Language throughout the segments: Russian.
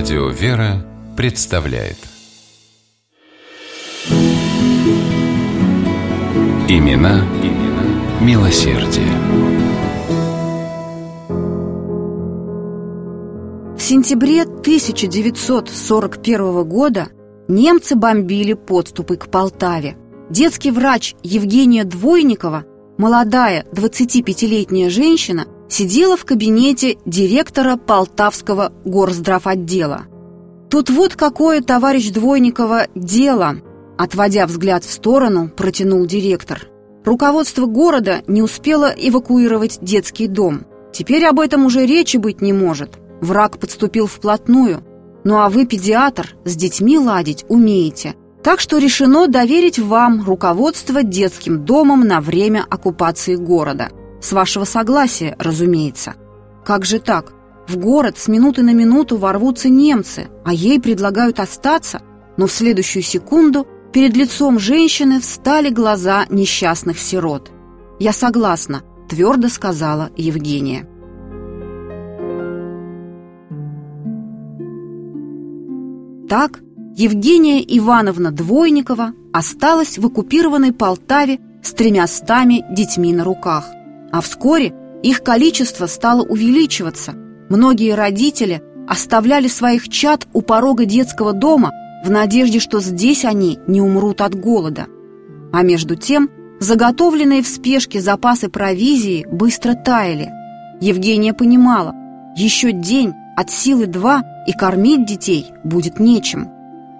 Радио «Вера» представляет Имена, имена милосердие. В сентябре 1941 года немцы бомбили подступы к Полтаве. Детский врач Евгения Двойникова, молодая 25-летняя женщина, сидела в кабинете директора Полтавского горздравотдела. Тут вот какое, товарищ Двойникова, дело, отводя взгляд в сторону, протянул директор. Руководство города не успело эвакуировать детский дом. Теперь об этом уже речи быть не может. Враг подступил вплотную. Ну а вы, педиатр, с детьми ладить умеете. Так что решено доверить вам руководство детским домом на время оккупации города. С вашего согласия, разумеется. Как же так? В город с минуты на минуту ворвутся немцы, а ей предлагают остаться, но в следующую секунду перед лицом женщины встали глаза несчастных сирот. «Я согласна», – твердо сказала Евгения. Так Евгения Ивановна Двойникова осталась в оккупированной Полтаве с тремястами детьми на руках. А вскоре их количество стало увеличиваться. Многие родители оставляли своих чад у порога детского дома в надежде, что здесь они не умрут от голода. А между тем, заготовленные в спешке запасы провизии быстро таяли. Евгения понимала, еще день от силы два и кормить детей будет нечем.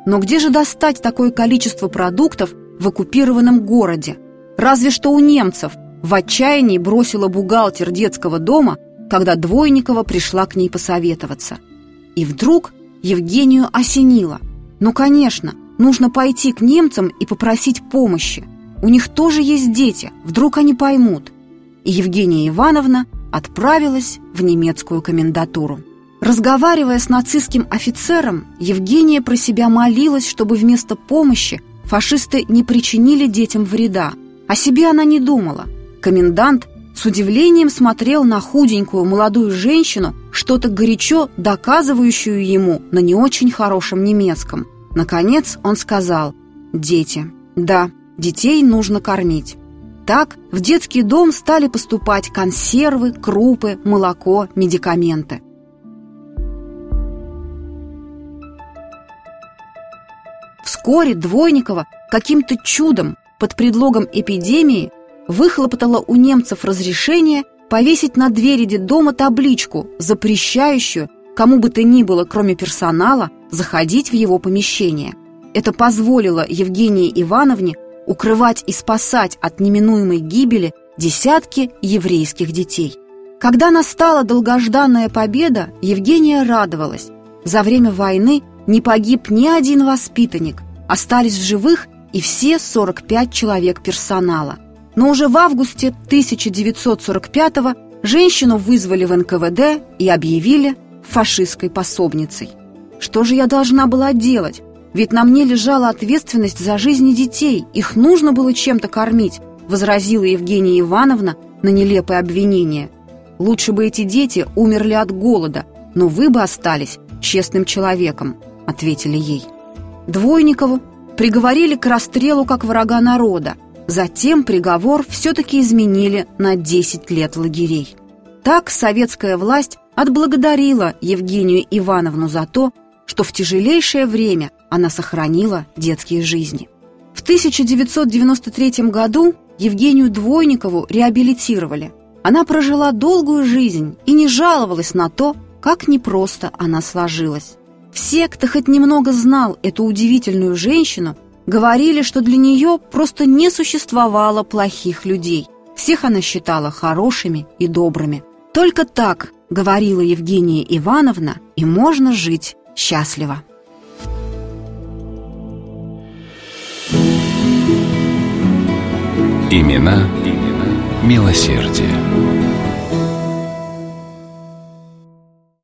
Но где же достать такое количество продуктов в оккупированном городе? Разве что у немцев. В отчаянии бросила бухгалтер детского дома, когда Двойникова пришла к ней посоветоваться. И вдруг Евгению осенило. Ну, конечно, нужно пойти к немцам и попросить помощи. У них тоже есть дети, вдруг они поймут. И Евгения Ивановна отправилась в немецкую комендатуру. Разговаривая с нацистским офицером, Евгения про себя молилась, чтобы вместо помощи фашисты не причинили детям вреда. О себе она не думала. Комендант с удивлением смотрел на худенькую молодую женщину, что-то горячо доказывающую ему на не очень хорошем немецком. Наконец он сказал «Дети». Да, детей нужно кормить. Так в детский дом стали поступать консервы, крупы, молоко, медикаменты. Вскоре Двойникова каким-то чудом под предлогом эпидемии выхлопотала у немцев разрешение повесить на двери детдома табличку, запрещающую кому бы то ни было, кроме персонала, заходить в его помещение. Это позволило Евгении Ивановне укрывать и спасать от неминуемой гибели десятки еврейских детей. Когда настала долгожданная победа, Евгения радовалась. За время войны не погиб ни один воспитанник, остались в живых и все 45 человек персонала. Но уже в августе 1945-го женщину вызвали в НКВД и объявили фашистской пособницей. Что же я должна была делать? Ведь на мне лежала ответственность за жизни детей, их нужно было чем-то кормить, возразила Евгения Ивановна на нелепое обвинение. Лучше бы эти дети умерли от голода, но вы бы остались честным человеком, ответили ей. Двойникову приговорили к расстрелу как врага народа. Затем приговор все-таки изменили на 10 лет лагерей. Так советская власть отблагодарила Евгению Ивановну за то, что в тяжелейшее время она сохранила детские жизни. В 1993 году Евгению Двойникову реабилитировали. Она прожила долгую жизнь и не жаловалась на то, как непросто она сложилась. Все, кто хоть немного знал эту удивительную женщину, говорили, что для нее просто не существовало плохих людей. Всех она считала хорошими и добрыми. Только так, говорила Евгения Ивановна, и можно жить счастливо. Имена, имена милосердие.